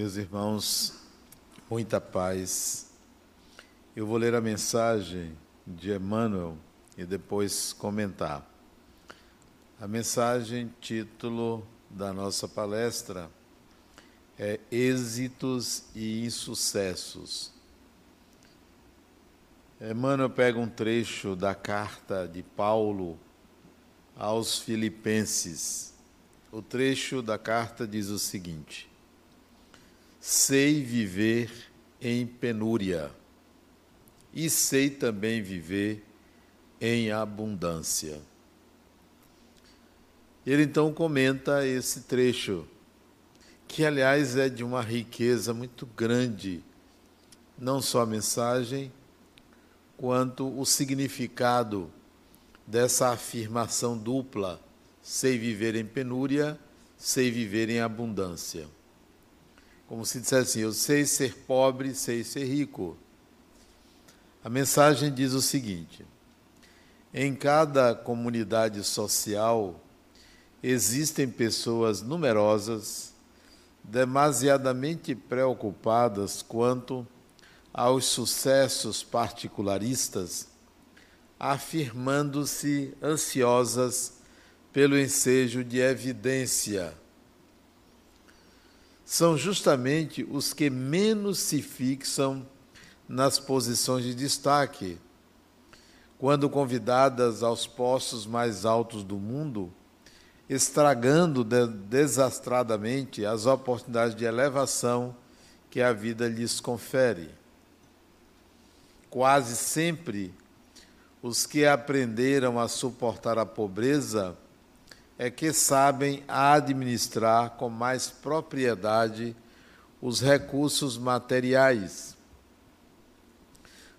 Meus irmãos, muita paz. Eu vou ler a mensagem de Emmanuel e depois comentar. A mensagem, título da nossa palestra é Êxitos e Insucessos. Emmanuel pega um trecho da carta de Paulo aos Filipenses. O trecho da carta diz o seguinte: sei viver em penúria e sei também viver em abundância. Ele então comenta esse trecho, que aliás é de uma riqueza muito grande, não só a mensagem, quanto o significado dessa afirmação dupla: sei viver em penúria, sei viver em abundância. Como se dissesse assim: Eu sei ser pobre, sei ser rico. A mensagem diz o seguinte: em cada comunidade social existem pessoas numerosas, demasiadamente preocupadas quanto aos sucessos particularistas, afirmando-se ansiosas pelo ensejo de evidência são justamente os que menos se fixam nas posições de destaque. Quando convidadas aos postos mais altos do mundo, estragando desastradamente as oportunidades de elevação que a vida lhes confere. Quase sempre, os que aprenderam a suportar a pobreza é que sabem administrar com mais propriedade os recursos materiais.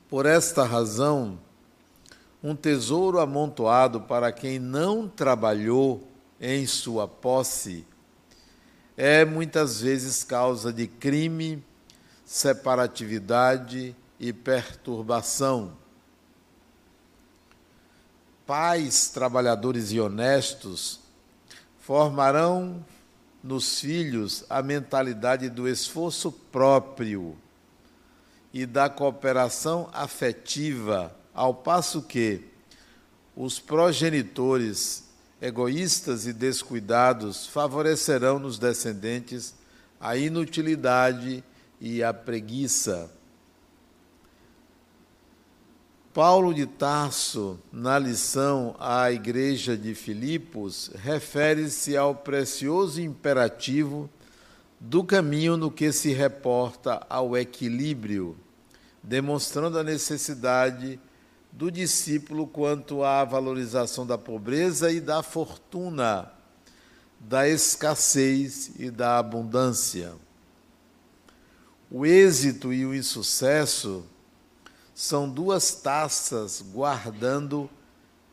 Por esta razão, um tesouro amontoado para quem não trabalhou em sua posse é muitas vezes causa de crime, separatividade e perturbação. Pais trabalhadores e honestos formarão nos filhos a mentalidade do esforço próprio e da cooperação afetiva, ao passo que os progenitores egoístas e descuidados favorecerão nos descendentes a inutilidade e a preguiça. Paulo de Tarso, na lição à igreja de Filipos, refere-se ao precioso imperativo do caminho no que se reporta ao equilíbrio, demonstrando a necessidade do discípulo quanto à valorização da pobreza e da fortuna, da escassez e da abundância. O êxito e o insucesso são duas taças guardando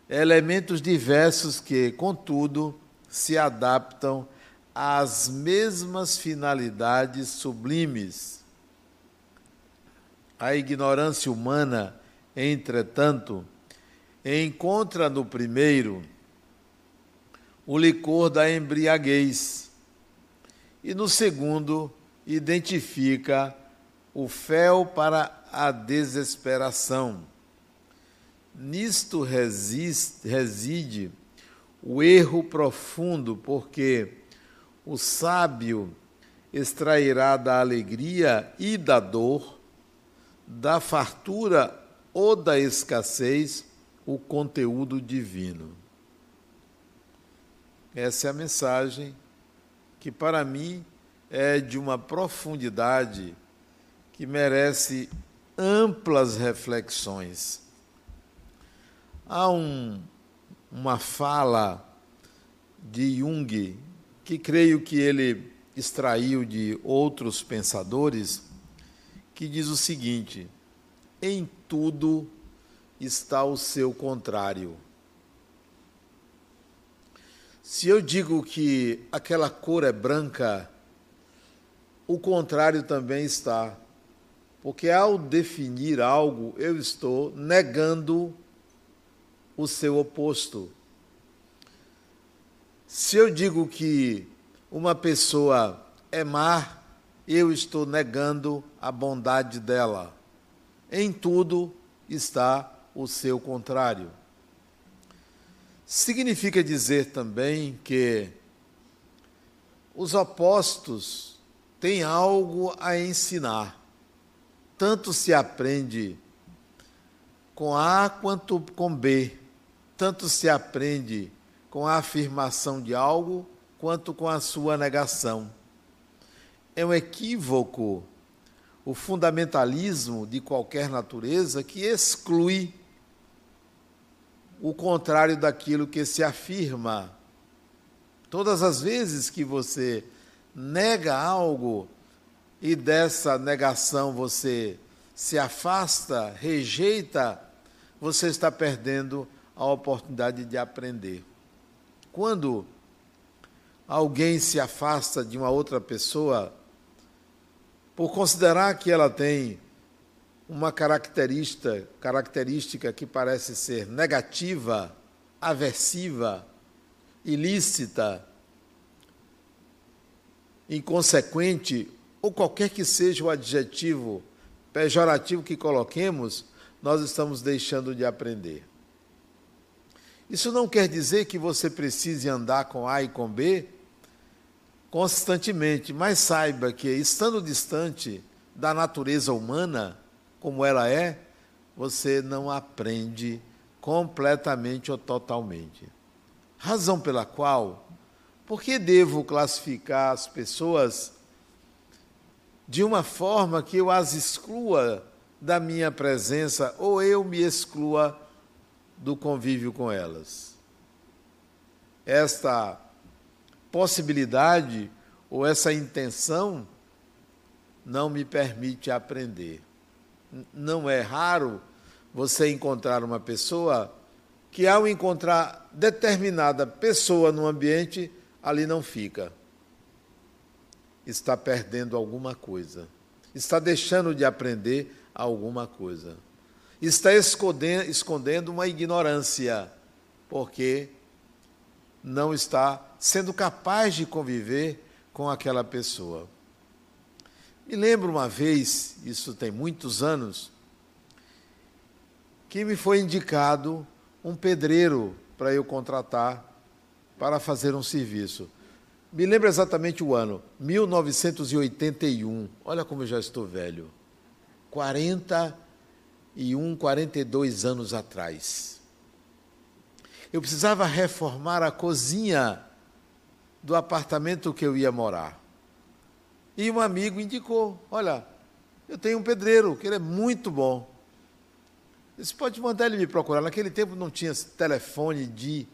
elementos diversos que, contudo, se adaptam às mesmas finalidades sublimes. A ignorância humana, entretanto, encontra no primeiro o licor da embriaguez e no segundo identifica o fel para a desesperação. Nisto resiste, reside o erro profundo, porque o sábio extrairá da alegria e da dor, da fartura ou da escassez, o conteúdo divino. Essa é a mensagem que, para mim, é de uma profundidade que merece amplas reflexões. Há um, uma fala de Jung, que creio que ele extraiu de outros pensadores, que diz o seguinte: em tudo está o seu contrário. Se eu digo que aquela cor é branca, o contrário também está. Porque ao definir algo, eu estou negando o seu oposto. Se eu digo que uma pessoa é má, eu estou negando a bondade dela. Em tudo está o seu contrário. Significa dizer também que os opostos têm algo a ensinar. Tanto se aprende com A quanto com B. Tanto se aprende com a afirmação de algo quanto com a sua negação. É um equívoco o fundamentalismo de qualquer natureza que exclui o contrário daquilo que se afirma. Todas as vezes que você nega algo e dessa negação você se afasta, rejeita, você está perdendo a oportunidade de aprender. Quando alguém se afasta de uma outra pessoa, por considerar que ela tem uma característica, característica que parece ser negativa, aversiva, ilícita, inconsequente, ou qualquer que seja o adjetivo pejorativo que coloquemos, nós estamos deixando de aprender. Isso não quer dizer que você precise andar com A e com B constantemente, mas saiba que, estando distante da natureza humana, como ela é, você não aprende completamente ou totalmente. Razão pela qual, por que devo classificar as pessoas de uma forma que eu as exclua da minha presença ou eu me exclua do convívio com elas? Esta possibilidade ou essa intenção não me permite aprender não é raro você encontrar uma pessoa que, ao encontrar determinada pessoa no ambiente, ali não fica. Está perdendo alguma coisa. Está deixando de aprender alguma coisa. Está escondendo, uma ignorância, porque não está sendo capaz de conviver com aquela pessoa. Me lembro uma vez, isso tem muitos anos, que me foi indicado um pedreiro para eu contratar para fazer um serviço. Me lembro exatamente o ano, 1981. Olha como eu já estou velho. 41, 42 anos atrás. Eu precisava reformar a cozinha do apartamento que eu ia morar. E um amigo indicou: Olha, eu tenho um pedreiro, que ele é muito bom. Você pode mandar ele me procurar. Naquele tempo não tinha telefone de.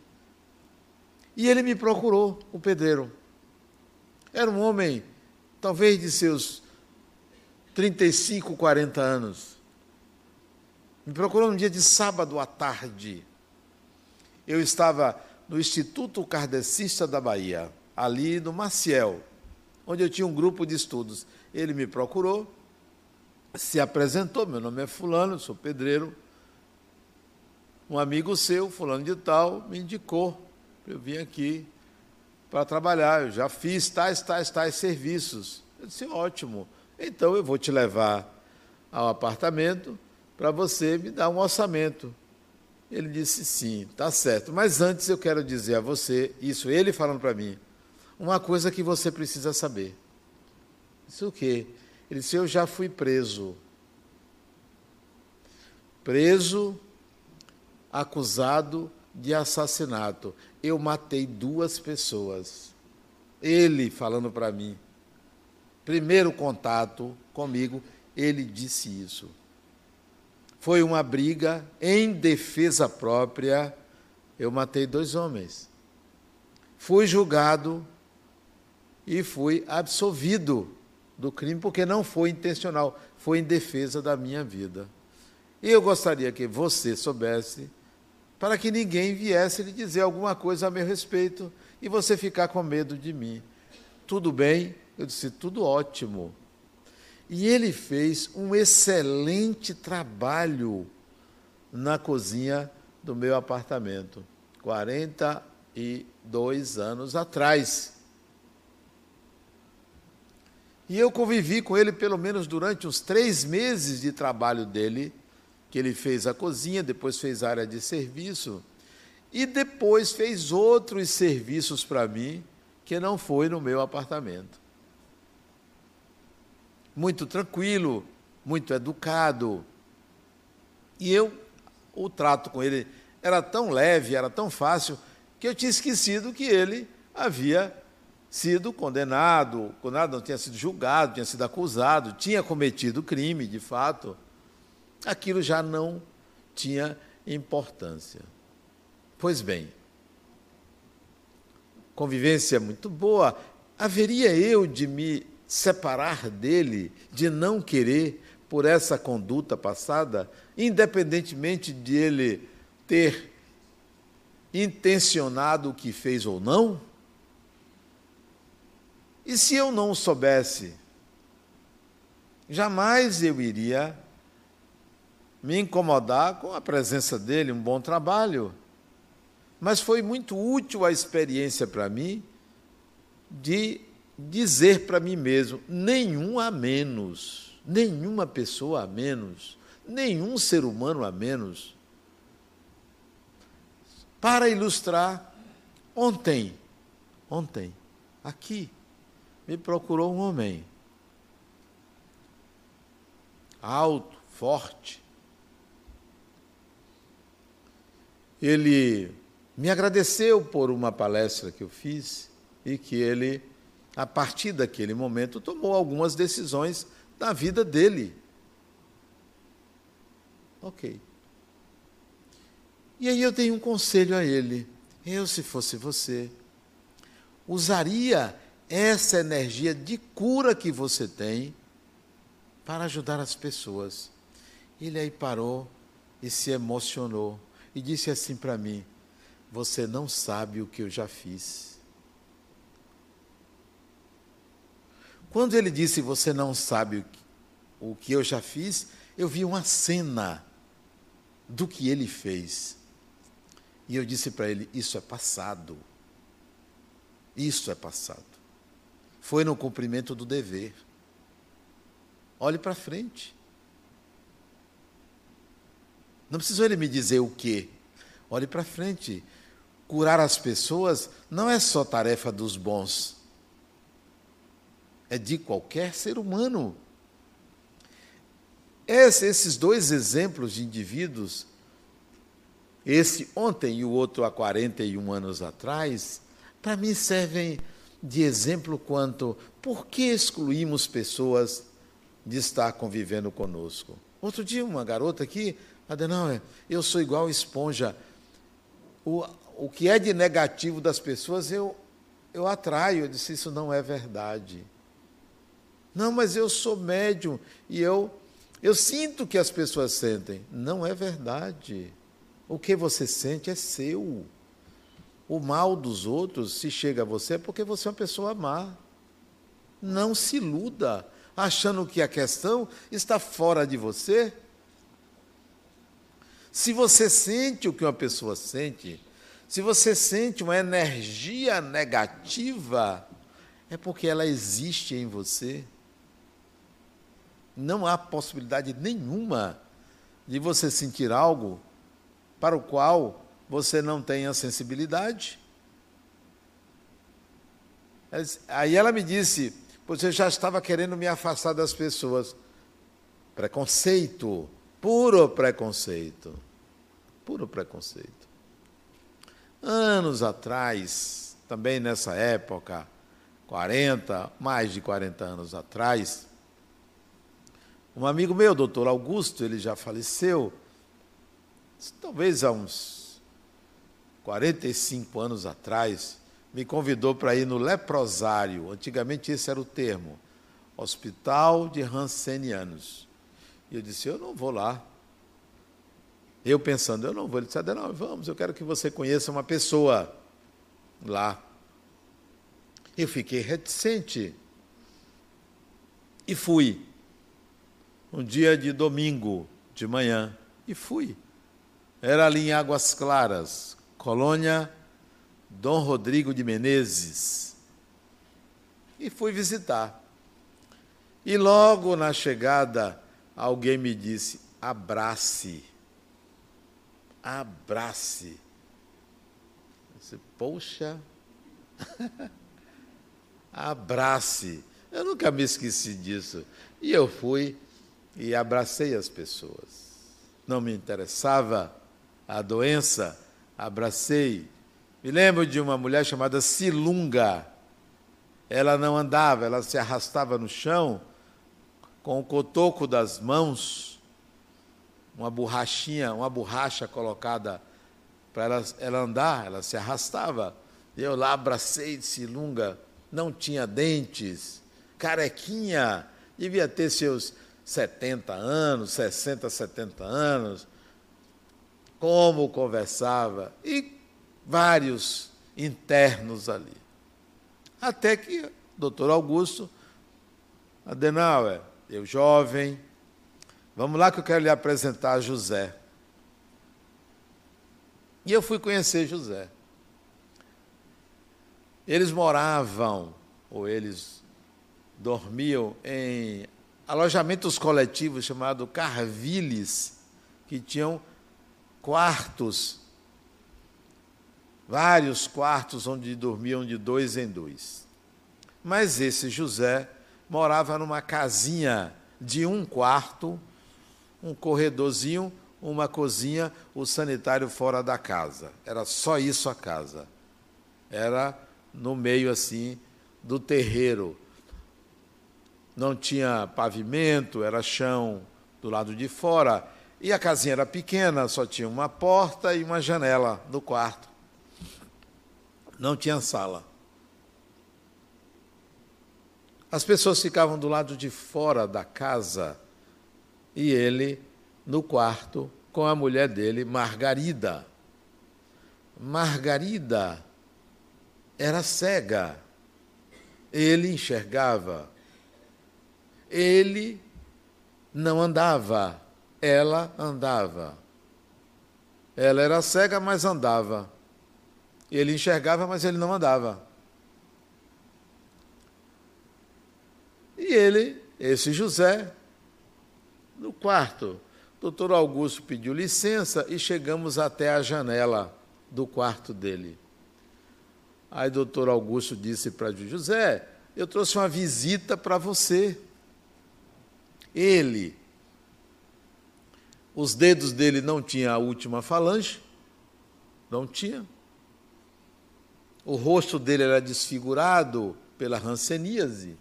E ele me procurou, o pedreiro. Era um homem, talvez de seus 35, 40 anos. Me procurou um dia de sábado à tarde. Eu estava no Instituto Kardecista da Bahia, ali no Maciel onde eu tinha um grupo de estudos. Ele me procurou, se apresentou, meu nome é fulano, sou pedreiro. Um amigo seu, fulano de tal, me indicou. Eu vim aqui para trabalhar, eu já fiz tais, tais, tais serviços. Eu disse, ótimo, então eu vou te levar ao apartamento para você me dar um orçamento. Ele disse sim, tá certo. Mas antes eu quero dizer a você, isso ele falando para mim, uma coisa que você precisa saber. Isso o quê? Ele disse: Eu já fui preso. Preso, acusado de assassinato. Eu matei duas pessoas. Ele falando para mim. Primeiro contato comigo, ele disse isso. Foi uma briga em defesa própria. Eu matei dois homens. Fui julgado e fui absolvido do crime porque não foi intencional, foi em defesa da minha vida. E eu gostaria que você soubesse, para que ninguém viesse lhe dizer alguma coisa a meu respeito e você ficar com medo de mim. Tudo bem? Eu disse, tudo ótimo. E ele fez um excelente trabalho na cozinha do meu apartamento, 42 anos atrás. E eu convivi com ele pelo menos durante uns três meses de trabalho dele, que ele fez a cozinha, depois fez a área de serviço, e depois fez outros serviços para mim, que não foi no meu apartamento. Muito tranquilo, muito educado. E eu, o trato com ele era tão leve, era tão fácil, que eu tinha esquecido que ele havia sido condenado, condenado não tinha sido julgado, tinha sido acusado, tinha cometido crime, de fato, aquilo já não tinha importância. Pois bem, convivência muito boa, haveria eu de me separar dele, de não querer por essa conduta passada, independentemente de ele ter intencionado o que fez ou não? E se eu não soubesse, jamais eu iria me incomodar com a presença dele, um bom trabalho. Mas foi muito útil a experiência para mim de dizer para mim mesmo: nenhum a menos, nenhuma pessoa a menos, nenhum ser humano a menos. Para ilustrar, ontem, ontem, aqui, me procurou um homem alto, forte. Ele me agradeceu por uma palestra que eu fiz e que ele, a partir daquele momento, tomou algumas decisões da vida dele. Ok. E aí eu dei um conselho a ele. Eu, se fosse você, usaria essa energia de cura que você tem para ajudar as pessoas. Ele aí parou e se emocionou e disse assim para mim: Você não sabe o que eu já fiz. Quando ele disse Você não sabe o que eu já fiz, eu vi uma cena do que ele fez. E eu disse para ele: Isso é passado. Isso é passado foi no cumprimento do dever. Olhe para frente. Não precisou ele me dizer o quê. Olhe para frente. Curar as pessoas não é só tarefa dos bons. É de qualquer ser humano. esses dois exemplos de indivíduos, esse ontem e o outro há 41 anos atrás, para mim servem de exemplo quanto por que excluímos pessoas de estar convivendo conosco. Outro dia, uma garota aqui, Adenauer, eu sou igual esponja. O, o que é de negativo das pessoas, eu, eu atraio. Eu disse, isso não é verdade. Não, mas eu sou médium e eu, eu sinto o que as pessoas sentem. Não é verdade. O que você sente é seu. O mal dos outros, se chega a você, é porque você é uma pessoa má. Não se iluda, achando que a questão está fora de você. Se você sente o que uma pessoa sente, se você sente uma energia negativa, é porque ela existe em você. Não há possibilidade nenhuma de você sentir algo para o qual você não tem a sensibilidade. Aí ela me disse: você já estava querendo me afastar das pessoas. Preconceito, puro preconceito. Puro preconceito. Anos atrás, também nessa época, 40, mais de 40 anos atrás, um amigo meu, doutor Augusto, ele já faleceu, talvez há uns 45 anos atrás, me convidou para ir no leprosário, antigamente esse era o termo, Hospital de Hansenianos. E eu disse, eu não vou lá. Eu pensando, eu não vou. Ele disse, não, vamos, eu quero que você conheça uma pessoa lá. Eu fiquei reticente. E fui. Um dia de domingo, de manhã. E fui. Era ali em Águas Claras, Colônia Dom Rodrigo de Menezes. E fui visitar. E logo na chegada, alguém me disse: abrace. Abrace. Eu disse, Poxa, abrace. Eu nunca me esqueci disso. E eu fui e abracei as pessoas. Não me interessava a doença, abracei. Me lembro de uma mulher chamada Silunga. Ela não andava, ela se arrastava no chão com o cotoco das mãos, uma borrachinha, uma borracha colocada para ela, ela andar, ela se arrastava. Eu lá abracei Silunga, não tinha dentes, carequinha, devia ter seus 70 anos, 60, 70 anos, como conversava, e vários internos ali. Até que o doutor Augusto, Adenauer, eu jovem, vamos lá que eu quero lhe apresentar José. E eu fui conhecer José. Eles moravam, ou eles dormiam em alojamentos coletivos chamados carviles, que tinham quartos, vários quartos onde dormiam de dois em dois. Mas esse José morava numa casinha de um quarto, um corredorzinho, uma cozinha, o sanitário fora da casa. Era só isso a casa. Era no meio assim do terreiro, não tinha pavimento, era chão do lado de fora. E a casinha era pequena, só tinha uma porta e uma janela no quarto. Não tinha sala. As pessoas ficavam do lado de fora da casa e ele no quarto com a mulher dele, Margarida. Margarida era cega. Ele enxergava ele não andava, ela andava. Ela era cega, mas andava. Ele enxergava, mas ele não andava. E ele, esse José, no quarto, doutor Augusto pediu licença e chegamos até a janela do quarto dele. Aí doutor Augusto disse para José, eu trouxe uma visita para você. Ele, os dedos dele não tinham a última falange, não tinha. O rosto dele era desfigurado pela ranceníase.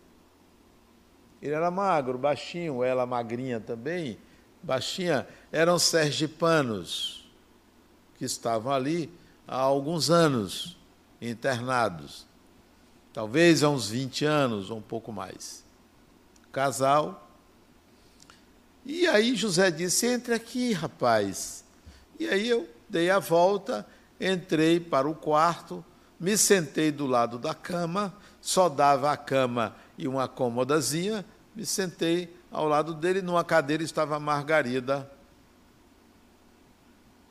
Ele era magro, baixinho, ela magrinha também, baixinha. Eram sergipanos que estavam ali há alguns anos internados, talvez há uns 20 anos ou um pouco mais. Casal, e aí José disse: entre aqui, rapaz. E aí eu dei a volta, entrei para o quarto, me sentei do lado da cama, só dava a cama e uma cômodazinha, me sentei ao lado dele, numa cadeira estava a Margarida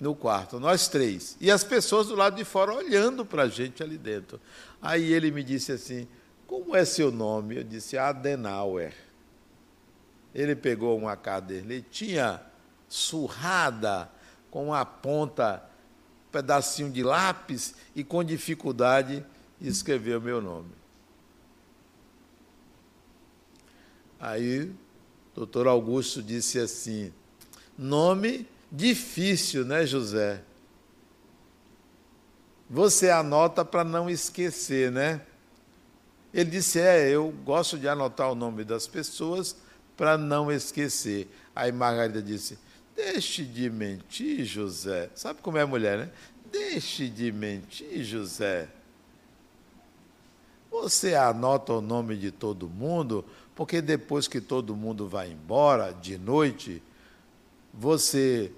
no quarto, nós três. E as pessoas do lado de fora olhando para a gente ali dentro. Aí ele me disse assim: Como é seu nome? Eu disse: Adenauer. Ele pegou uma cadernetinha surrada com a ponta, um pedacinho de lápis e com dificuldade escreveu meu nome. Aí, doutor Augusto disse assim: nome difícil, né, José? Você anota para não esquecer, né? Ele disse: É, eu gosto de anotar o nome das pessoas para não esquecer. Aí Margarida disse: Deixe de mentir, José. Sabe como é mulher, né? Deixe de mentir, José. Você anota o nome de todo mundo, porque depois que todo mundo vai embora, de noite, você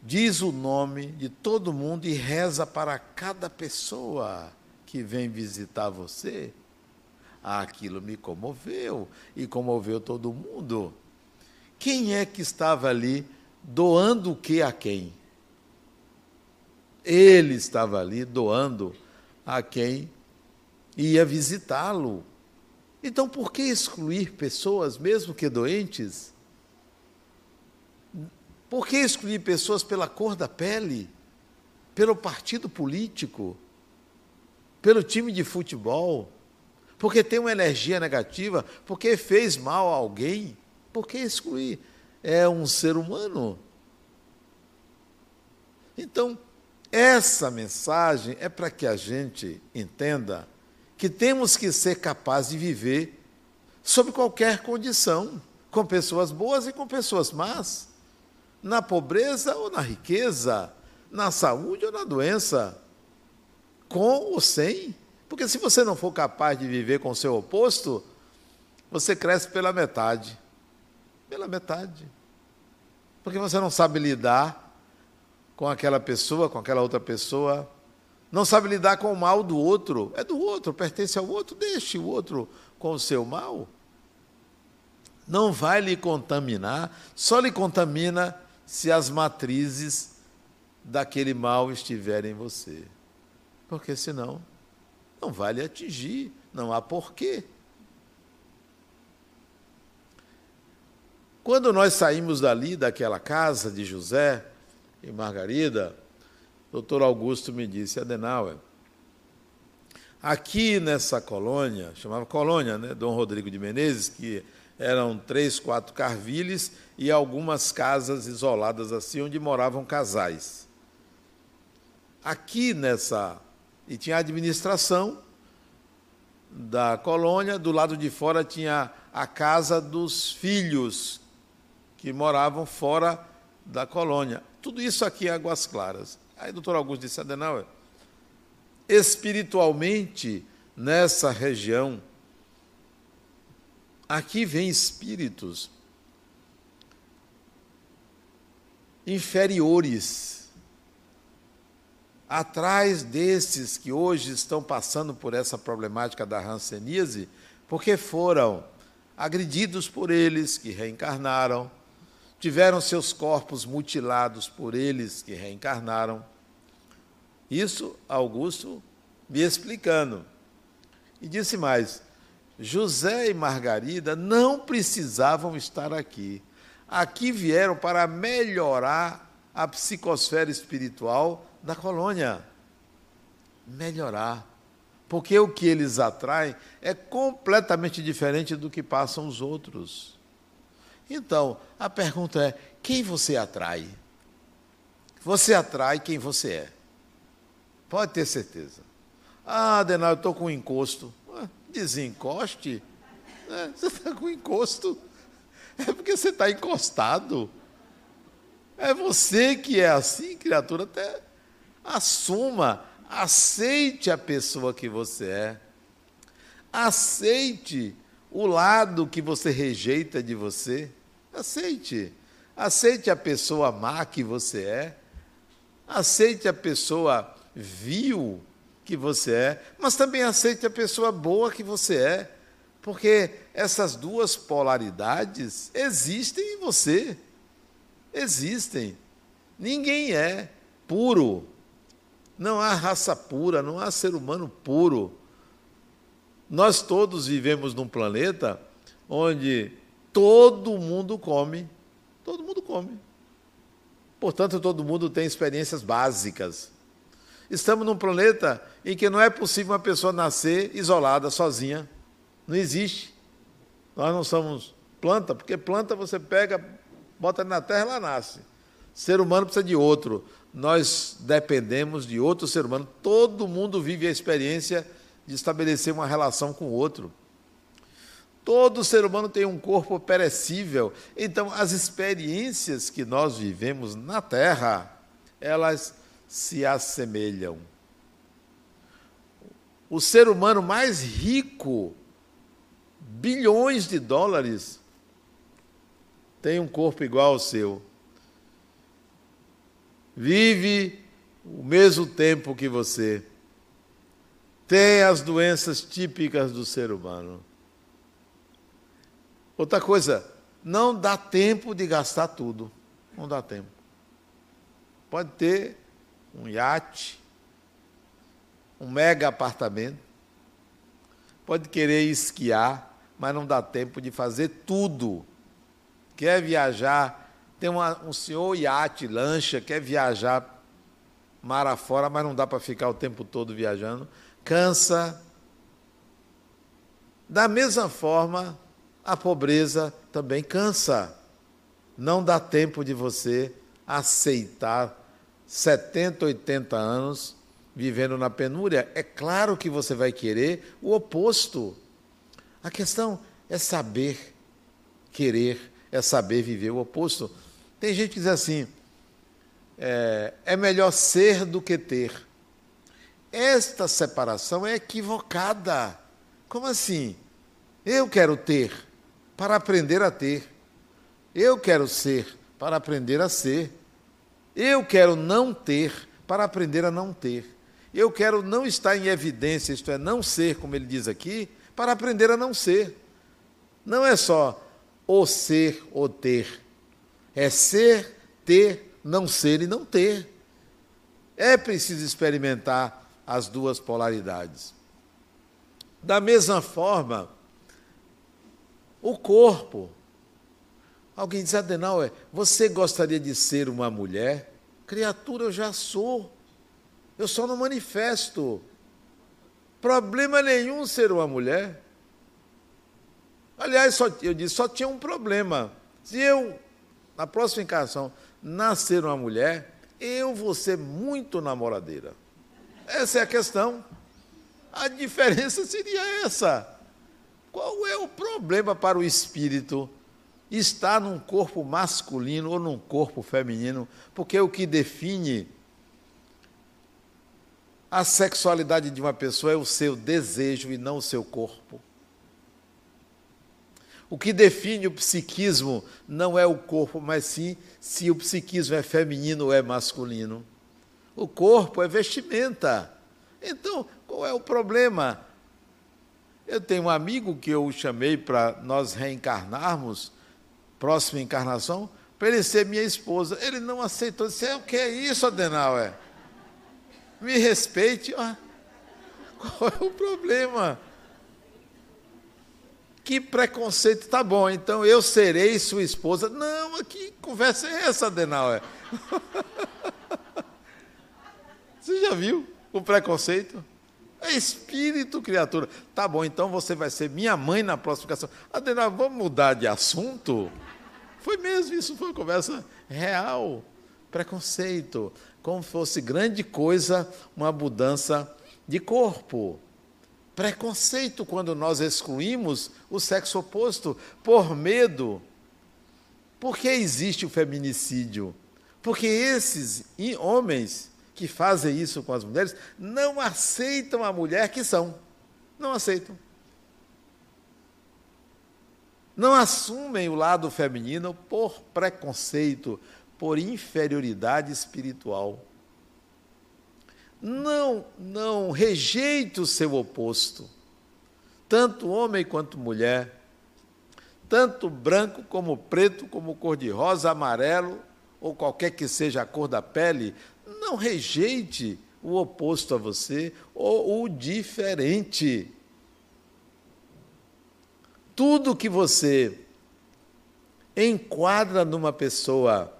diz o nome de todo mundo e reza para cada pessoa que vem visitar você. Aquilo me comoveu e comoveu todo mundo. Quem é que estava ali doando o que a quem? Ele estava ali doando a quem ia visitá-lo. Então, por que excluir pessoas, mesmo que doentes? Por que excluir pessoas pela cor da pele, pelo partido político, pelo time de futebol? Porque tem uma energia negativa, porque fez mal a alguém? Por que excluir? É um ser humano. Então, essa mensagem é para que a gente entenda que temos que ser capazes de viver sob qualquer condição, com pessoas boas e com pessoas más, na pobreza ou na riqueza, na saúde ou na doença, com ou sem. Porque se você não for capaz de viver com o seu oposto, você cresce pela metade. Pela metade. Porque você não sabe lidar com aquela pessoa, com aquela outra pessoa, não sabe lidar com o mal do outro. É do outro, pertence ao outro, deixe o outro com o seu mal. Não vai lhe contaminar, só lhe contamina se as matrizes daquele mal estiverem em você. Porque senão não vai lhe atingir, não há porquê. Quando nós saímos dali, daquela casa de José e Margarida, doutor Augusto me disse, Adenauer, aqui nessa colônia, chamava colônia, né, Dom Rodrigo de Menezes, que eram três, quatro carviles e algumas casas isoladas assim, onde moravam casais. Aqui nessa. E tinha a administração da colônia, do lado de fora tinha a casa dos filhos, que moravam fora da colônia. Tudo isso aqui em Águas Claras. Aí o doutor Augusto disse, Adenauer, espiritualmente, nessa região, aqui vem espíritos inferiores, atrás desses que hoje estão passando por essa problemática da ranceníase, porque foram agredidos por eles, que reencarnaram, tiveram seus corpos mutilados por eles que reencarnaram. Isso Augusto me explicando. E disse mais: José e Margarida não precisavam estar aqui. Aqui vieram para melhorar a psicosfera espiritual da colônia. Melhorar. Porque o que eles atraem é completamente diferente do que passam os outros. Então, a pergunta é: quem você atrai? Você atrai quem você é. Pode ter certeza. Ah, Adenal, eu estou com encosto. desencoste. É, você está com encosto. É porque você está encostado. É você que é assim, criatura. Até assuma, aceite a pessoa que você é. Aceite o lado que você rejeita de você. Aceite. Aceite a pessoa má que você é. Aceite a pessoa vil que você é, mas também aceite a pessoa boa que você é, porque essas duas polaridades existem em você. Existem. Ninguém é puro. Não há raça pura, não há ser humano puro. Nós todos vivemos num planeta onde todo mundo come. Todo mundo come. Portanto, todo mundo tem experiências básicas. Estamos num planeta em que não é possível uma pessoa nascer isolada, sozinha. Não existe. Nós não somos planta, porque planta você pega, bota na terra, ela nasce. Ser humano precisa de outro. Nós dependemos de outro ser humano. Todo mundo vive a experiência de estabelecer uma relação com o outro. Todo ser humano tem um corpo perecível. Então, as experiências que nós vivemos na Terra, elas se assemelham. O ser humano mais rico, bilhões de dólares, tem um corpo igual ao seu. Vive o mesmo tempo que você. Tem as doenças típicas do ser humano Outra coisa, não dá tempo de gastar tudo. Não dá tempo. Pode ter um iate, um mega apartamento, pode querer esquiar, mas não dá tempo de fazer tudo. Quer viajar, tem uma, um senhor iate, lancha, quer viajar mar afora, mas não dá para ficar o tempo todo viajando. Cansa. Da mesma forma, a pobreza também cansa. Não dá tempo de você aceitar 70, 80 anos vivendo na penúria. É claro que você vai querer o oposto. A questão é saber querer, é saber viver o oposto. Tem gente que diz assim: é, é melhor ser do que ter. Esta separação é equivocada. Como assim? Eu quero ter para aprender a ter. Eu quero ser para aprender a ser. Eu quero não ter para aprender a não ter. Eu quero não estar em evidência, isto é, não ser, como ele diz aqui, para aprender a não ser. Não é só o ser ou ter. É ser, ter, não ser e não ter. É preciso experimentar as duas polaridades. Da mesma forma, o corpo. Alguém diz, Adenauer, você gostaria de ser uma mulher? Criatura, eu já sou. Eu só não manifesto. Problema nenhum ser uma mulher. Aliás, só, eu disse, só tinha um problema. Se eu, na próxima encarnação, nascer uma mulher, eu vou ser muito namoradeira. Essa é a questão. A diferença seria essa. Qual é o problema para o espírito estar num corpo masculino ou num corpo feminino? Porque o que define a sexualidade de uma pessoa é o seu desejo e não o seu corpo. O que define o psiquismo não é o corpo, mas sim se o psiquismo é feminino ou é masculino. O corpo é vestimenta. Então, qual é o problema? Eu tenho um amigo que eu chamei para nós reencarnarmos, próxima encarnação, para ele ser minha esposa. Ele não aceitou. Disse: é, O que é isso, Adenauer? Me respeite. Ah, qual é o problema? Que preconceito, tá bom, então eu serei sua esposa. Não, que conversa é essa, Adenauer? Você já viu o preconceito? É espírito, criatura. Tá bom, então você vai ser minha mãe na próxima canção. Adenauer, vamos mudar de assunto? Foi mesmo, isso foi uma conversa real. Preconceito, como fosse grande coisa uma mudança de corpo preconceito quando nós excluímos o sexo oposto por medo. Por que existe o feminicídio? Porque esses homens que fazem isso com as mulheres não aceitam a mulher que são. Não aceitam. Não assumem o lado feminino por preconceito, por inferioridade espiritual. Não, não rejeite o seu oposto, tanto homem quanto mulher, tanto branco como preto, como cor-de-rosa, amarelo, ou qualquer que seja a cor da pele, não rejeite o oposto a você ou o diferente. Tudo que você enquadra numa pessoa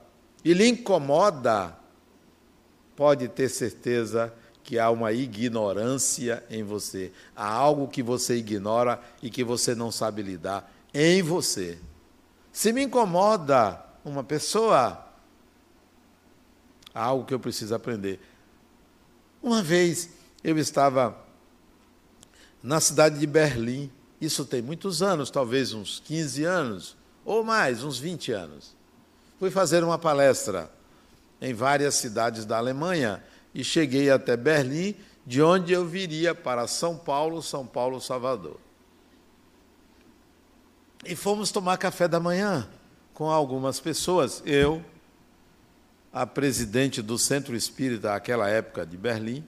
e lhe incomoda, pode ter certeza que há uma ignorância em você. Há algo que você ignora e que você não sabe lidar em você. Se me incomoda uma pessoa, algo que eu preciso aprender. Uma vez eu estava na cidade de Berlim, isso tem muitos anos, talvez uns 15 anos, ou mais, uns 20 anos. Fui fazer uma palestra em várias cidades da Alemanha e cheguei até Berlim, de onde eu viria para São Paulo, São Paulo, Salvador. E fomos tomar café da manhã com algumas pessoas, eu, a presidente do Centro Espírita naquela época de Berlim,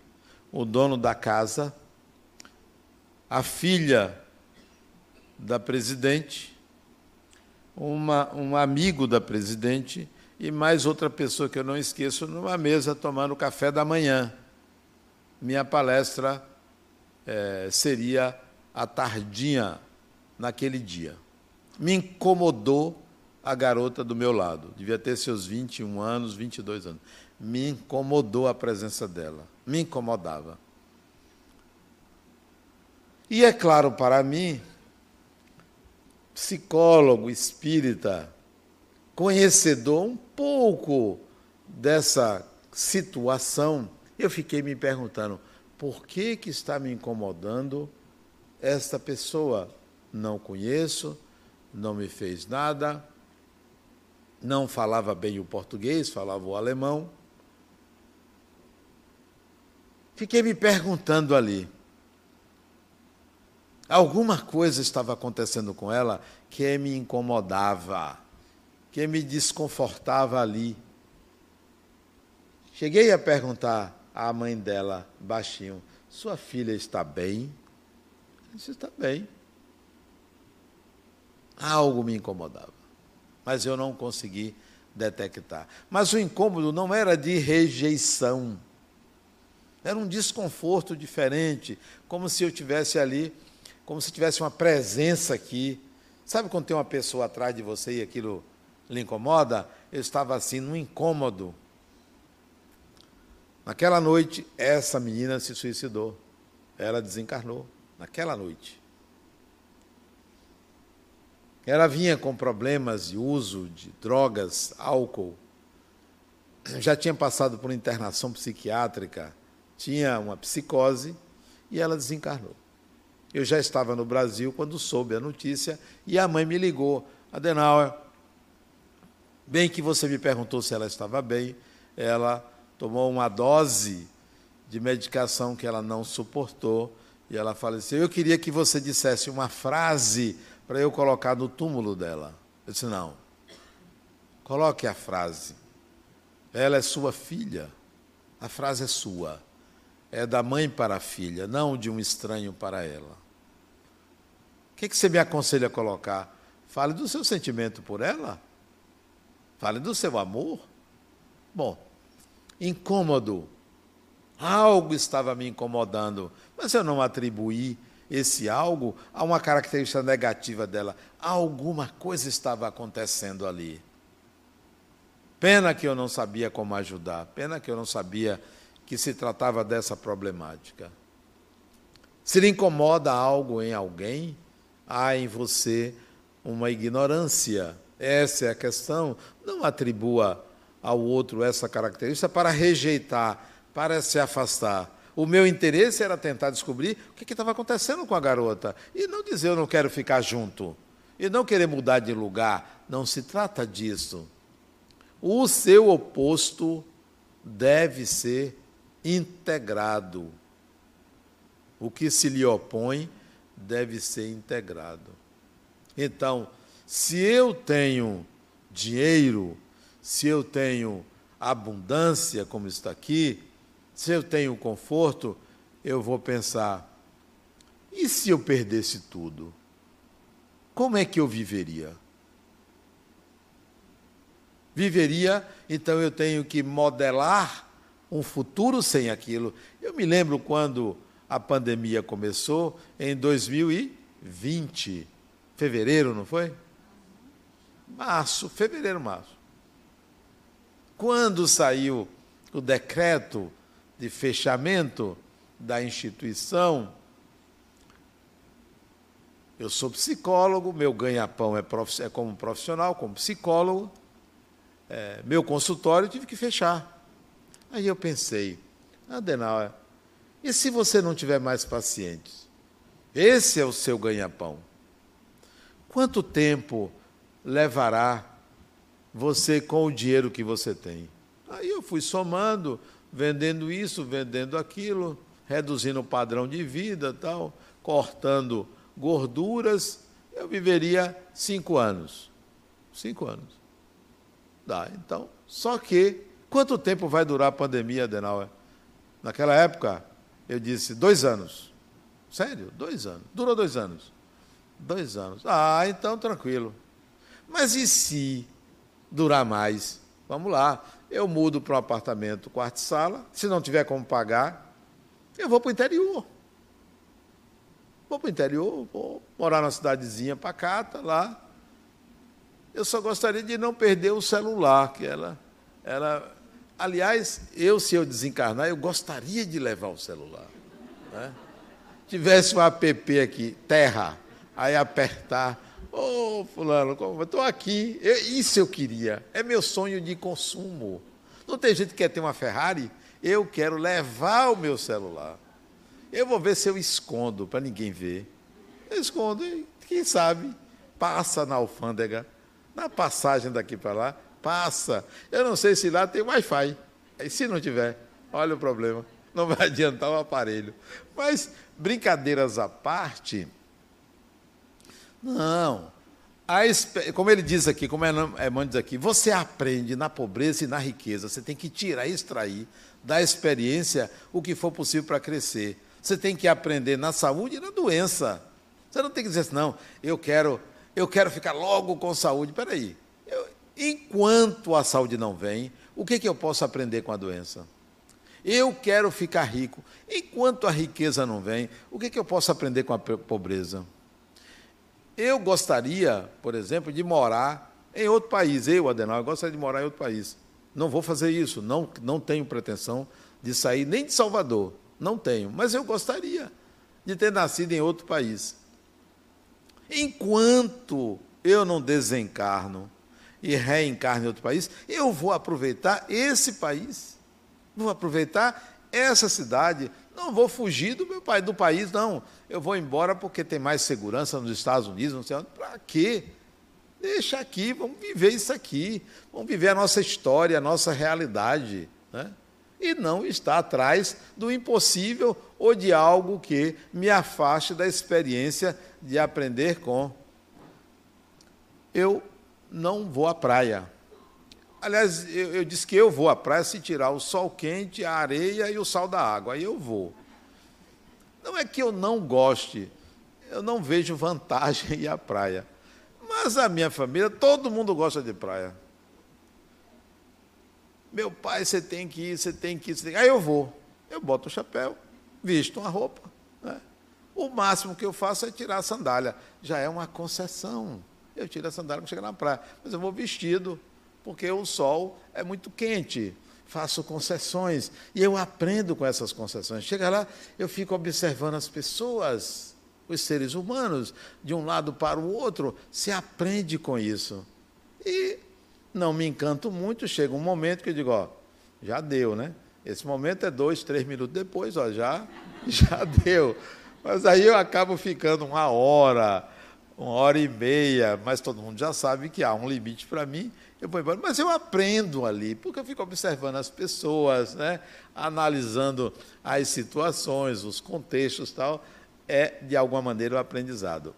o dono da casa, a filha da presidente, uma, um amigo da presidente e mais outra pessoa que eu não esqueço, numa mesa tomando café da manhã. Minha palestra é, seria à tardinha, naquele dia. Me incomodou a garota do meu lado. Devia ter seus 21 anos, 22 anos. Me incomodou a presença dela. Me incomodava. E é claro para mim, psicólogo, espírita, conhecedor um pouco dessa situação, eu fiquei me perguntando: por que, que está me incomodando esta pessoa? Não conheço, não me fez nada, não falava bem o português, falava o alemão. Fiquei me perguntando ali. Alguma coisa estava acontecendo com ela que me incomodava, que me desconfortava ali. Cheguei a perguntar à mãe dela, baixinho: Sua filha está bem? Ela disse: Está bem. Algo me incomodava, mas eu não consegui detectar. Mas o incômodo não era de rejeição, era um desconforto diferente, como se eu tivesse ali, como se tivesse uma presença aqui. Sabe quando tem uma pessoa atrás de você e aquilo lhe incomoda? Eu estava assim, num incômodo. Naquela noite, essa menina se suicidou. Ela desencarnou. Naquela noite. Ela vinha com problemas de uso de drogas, álcool. Já tinha passado por internação psiquiátrica, tinha uma psicose e ela desencarnou. Eu já estava no Brasil quando soube a notícia e a mãe me ligou. Adenauer, bem que você me perguntou se ela estava bem, ela tomou uma dose de medicação que ela não suportou e ela faleceu. Eu queria que você dissesse uma frase para eu colocar no túmulo dela. Eu disse: não. Coloque a frase. Ela é sua filha. A frase é sua. É da mãe para a filha, não de um estranho para ela. O que, que você me aconselha a colocar? Fale do seu sentimento por ela. Fale do seu amor. Bom, incômodo. Algo estava me incomodando, mas eu não atribuí esse algo a uma característica negativa dela. Alguma coisa estava acontecendo ali. Pena que eu não sabia como ajudar, pena que eu não sabia que se tratava dessa problemática. Se lhe incomoda algo em alguém, há em você uma ignorância. Essa é a questão. Não atribua ao outro essa característica para rejeitar, para se afastar. O meu interesse era tentar descobrir o que estava acontecendo com a garota. E não dizer eu não quero ficar junto. E não querer mudar de lugar. Não se trata disso. O seu oposto deve ser integrado. O que se lhe opõe deve ser integrado. Então, se eu tenho dinheiro, se eu tenho abundância, como está aqui, se eu tenho conforto, eu vou pensar: e se eu perdesse tudo? Como é que eu viveria? Viveria, então eu tenho que modelar um futuro sem aquilo. Eu me lembro quando a pandemia começou, em 2020, fevereiro, não foi? Março, fevereiro, março. Quando saiu o decreto de fechamento da instituição, eu sou psicólogo, meu ganha-pão é, é, como profissional, como psicólogo, é, meu consultório tive que fechar. Aí eu pensei, Adenauer, e se você não tiver mais pacientes? Esse é o seu ganha-pão. Quanto tempo levará você com o dinheiro que você tem. Aí eu fui somando, vendendo isso, vendendo aquilo, reduzindo o padrão de vida, tal, cortando gorduras, eu viveria cinco anos. Cinco anos. Dá, então. Só que, quanto tempo vai durar a pandemia, Adenauer? Naquela época, eu disse dois anos. Sério? Dois anos. Durou dois anos. Dois anos. Ah, então tranquilo. Mas e se durar mais. Vamos lá, eu mudo para um apartamento quarto sala, se não tiver como pagar, eu vou para o interior. Vou para o interior, vou morar numa cidadezinha pacata lá. Eu só gostaria de não perder o celular, que ela, ela. Aliás, eu, se eu desencarnar, eu gostaria de levar o celular. Né? Tivesse um app aqui, terra, aí apertar. Ô, oh, fulano, estou aqui. Eu, isso eu queria. É meu sonho de consumo. Não tem gente que quer ter uma Ferrari? Eu quero levar o meu celular. Eu vou ver se eu escondo para ninguém ver. Eu escondo e, quem sabe, passa na alfândega, na passagem daqui para lá, passa. Eu não sei se lá tem Wi-Fi. E se não tiver, olha o problema. Não vai adiantar o aparelho. Mas, brincadeiras à parte, não. A, como ele diz aqui, como Emmanuel diz aqui, você aprende na pobreza e na riqueza. Você tem que tirar, extrair da experiência o que for possível para crescer. Você tem que aprender na saúde e na doença. Você não tem que dizer assim, não, eu quero, eu quero ficar logo com saúde. Espera aí. Enquanto a saúde não vem, o que, que eu posso aprender com a doença? Eu quero ficar rico. Enquanto a riqueza não vem, o que, que eu posso aprender com a pobreza? Eu gostaria, por exemplo, de morar em outro país. Eu, Adenal, eu gostaria de morar em outro país. Não vou fazer isso, não, não tenho pretensão de sair nem de Salvador. Não tenho, mas eu gostaria de ter nascido em outro país. Enquanto eu não desencarno e reencarno em outro país, eu vou aproveitar esse país, vou aproveitar essa cidade, não vou fugir do meu pai, do país, não. Eu vou embora porque tem mais segurança nos Estados Unidos, não sei onde. Para quê? Deixa aqui, vamos viver isso aqui. Vamos viver a nossa história, a nossa realidade. Né? E não estar atrás do impossível ou de algo que me afaste da experiência de aprender com. Eu não vou à praia. Aliás, eu, eu, disse que eu vou à praia se tirar o sol quente, a areia e o sal da água. Aí eu vou. Não é que eu não goste, eu não vejo vantagem em ir à praia. Mas a minha família, todo mundo gosta de praia. Meu pai, você tem que ir, você tem que ir. Você tem... Aí eu vou. Eu boto o chapéu, visto uma roupa. Né? O máximo que eu faço é tirar a sandália. Já é uma concessão. Eu tiro a sandália para chegar na praia. Mas eu vou vestido porque o sol é muito quente. Faço concessões e eu aprendo com essas concessões. Chega lá, eu fico observando as pessoas, os seres humanos, de um lado para o outro, se aprende com isso. E não me encanto muito, chega um momento que eu digo, ó, já deu, né? Esse momento é dois, três minutos depois, ó, já, já deu. Mas aí eu acabo ficando uma hora, uma hora e meia, mas todo mundo já sabe que há um limite para mim eu vou embora. Mas eu aprendo ali, porque eu fico observando as pessoas, né? analisando as situações, os contextos tal. É, de alguma maneira, o aprendizado.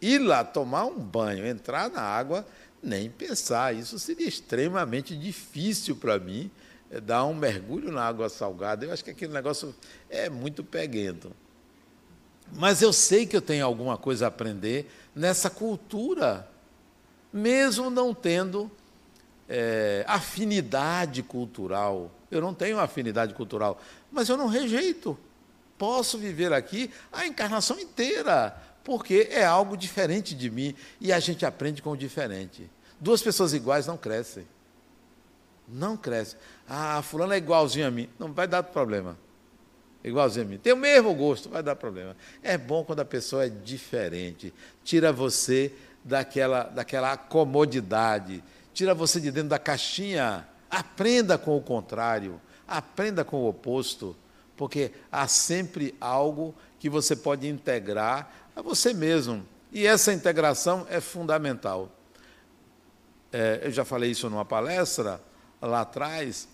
Ir lá tomar um banho, entrar na água, nem pensar. Isso seria extremamente difícil para mim, é, dar um mergulho na água salgada. Eu acho que aquele negócio é muito peguento. Mas eu sei que eu tenho alguma coisa a aprender nessa cultura, mesmo não tendo é, afinidade cultural. Eu não tenho afinidade cultural, mas eu não rejeito. Posso viver aqui a encarnação inteira, porque é algo diferente de mim e a gente aprende com o diferente. Duas pessoas iguais não crescem. Não crescem. Ah, fulano é igualzinho a mim. Não vai dar problema. Igualzinho a mim. Tem o mesmo gosto, vai dar problema. É bom quando a pessoa é diferente. Tira você daquela, daquela comodidade tira você de dentro da caixinha. Aprenda com o contrário, aprenda com o oposto, porque há sempre algo que você pode integrar a você mesmo. E essa integração é fundamental. É, eu já falei isso numa palestra lá atrás.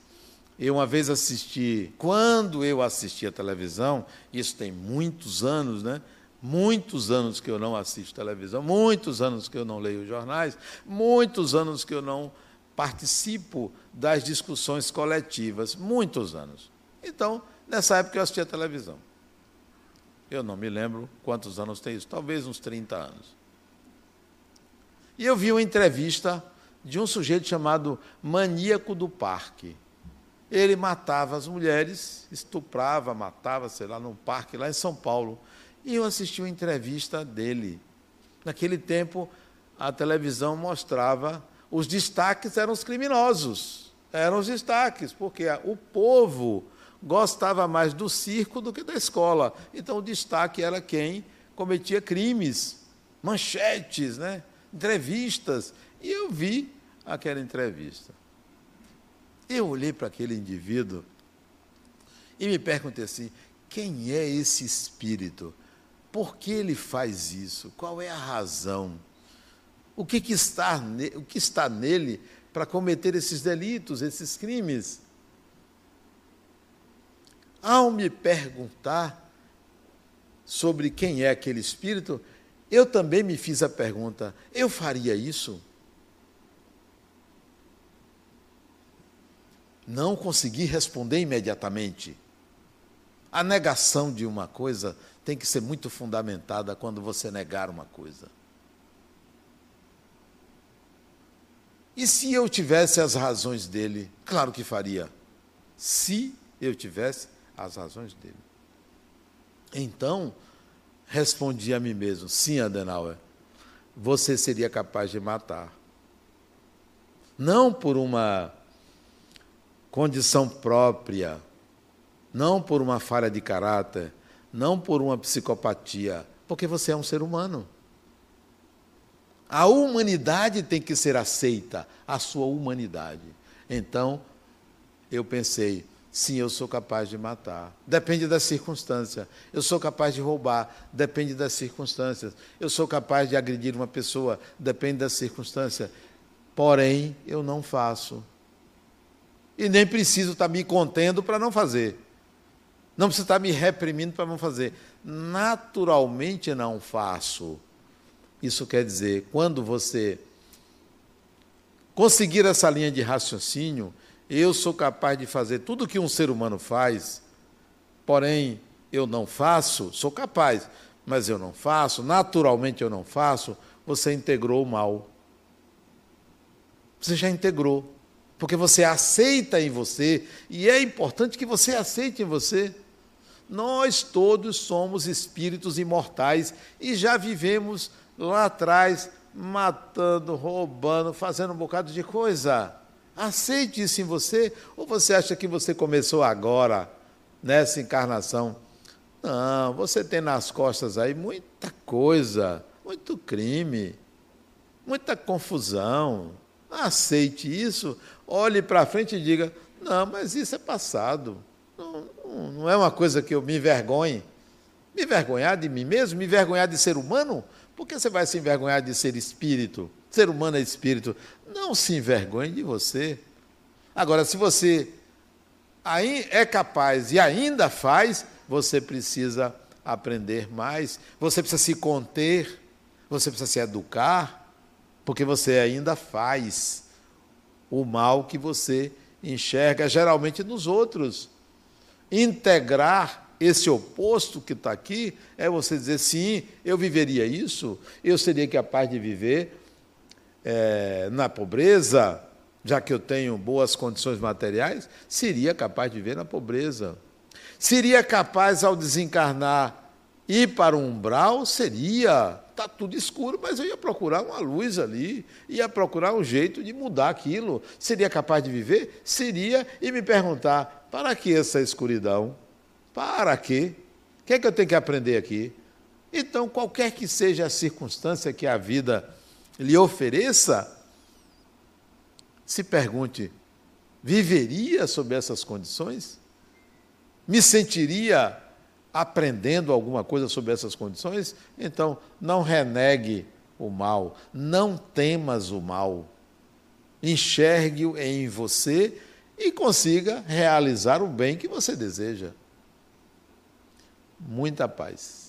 Eu uma vez assisti, quando eu assisti a televisão, isso tem muitos anos, né? Muitos anos que eu não assisto televisão, muitos anos que eu não leio jornais, muitos anos que eu não participo das discussões coletivas, muitos anos. Então, nessa época eu assistia televisão. Eu não me lembro quantos anos tem isso, talvez uns 30 anos. E eu vi uma entrevista de um sujeito chamado Maníaco do Parque. Ele matava as mulheres, estuprava, matava, sei lá, num parque lá em São Paulo. E eu assisti uma entrevista dele. Naquele tempo, a televisão mostrava os destaques eram os criminosos, eram os destaques, porque o povo gostava mais do circo do que da escola. Então o destaque era quem cometia crimes, manchetes, né? entrevistas. E eu vi aquela entrevista. Eu olhei para aquele indivíduo e me perguntei assim: quem é esse espírito? Por que ele faz isso? Qual é a razão? O que, que, está, o que está nele para cometer esses delitos, esses crimes? Ao me perguntar sobre quem é aquele espírito, eu também me fiz a pergunta: eu faria isso? Não consegui responder imediatamente. A negação de uma coisa tem que ser muito fundamentada quando você negar uma coisa. E se eu tivesse as razões dele? Claro que faria. Se eu tivesse as razões dele. Então, respondi a mim mesmo: sim, Adenauer, você seria capaz de matar. Não por uma condição própria, não por uma falha de caráter, não por uma psicopatia, porque você é um ser humano. A humanidade tem que ser aceita, a sua humanidade. Então, eu pensei, sim, eu sou capaz de matar. Depende da circunstância. Eu sou capaz de roubar, depende das circunstâncias. Eu sou capaz de agredir uma pessoa, depende da circunstância. Porém, eu não faço. E nem preciso estar me contendo para não fazer. Não precisa estar me reprimindo para não fazer. Naturalmente não faço. Isso quer dizer, quando você conseguir essa linha de raciocínio, eu sou capaz de fazer tudo o que um ser humano faz, porém eu não faço, sou capaz, mas eu não faço, naturalmente eu não faço, você integrou o mal. Você já integrou, porque você aceita em você, e é importante que você aceite em você. Nós todos somos espíritos imortais e já vivemos lá atrás, matando, roubando, fazendo um bocado de coisa. Aceite isso em você, ou você acha que você começou agora, nessa encarnação? Não, você tem nas costas aí muita coisa, muito crime, muita confusão. Aceite isso, olhe para frente e diga: não, mas isso é passado. Não, não é uma coisa que eu me envergonhe. Me envergonhar de mim mesmo, me envergonhar de ser humano, por que você vai se envergonhar de ser espírito? Ser humano é espírito. Não se envergonhe de você. Agora, se você é capaz e ainda faz, você precisa aprender mais, você precisa se conter, você precisa se educar, porque você ainda faz o mal que você enxerga geralmente nos outros. Integrar esse oposto que está aqui é você dizer, sim, eu viveria isso, eu seria capaz de viver é, na pobreza, já que eu tenho boas condições materiais, seria capaz de viver na pobreza. Seria capaz, ao desencarnar, ir para o umbral? Seria. Está tudo escuro, mas eu ia procurar uma luz ali, ia procurar um jeito de mudar aquilo. Seria capaz de viver? Seria, e me perguntar: para que essa escuridão? Para quê? O que é que eu tenho que aprender aqui? Então, qualquer que seja a circunstância que a vida lhe ofereça, se pergunte: viveria sob essas condições? Me sentiria aprendendo alguma coisa sobre essas condições? Então, não renegue o mal, não temas o mal. Enxergue-o em você e consiga realizar o bem que você deseja muita paz.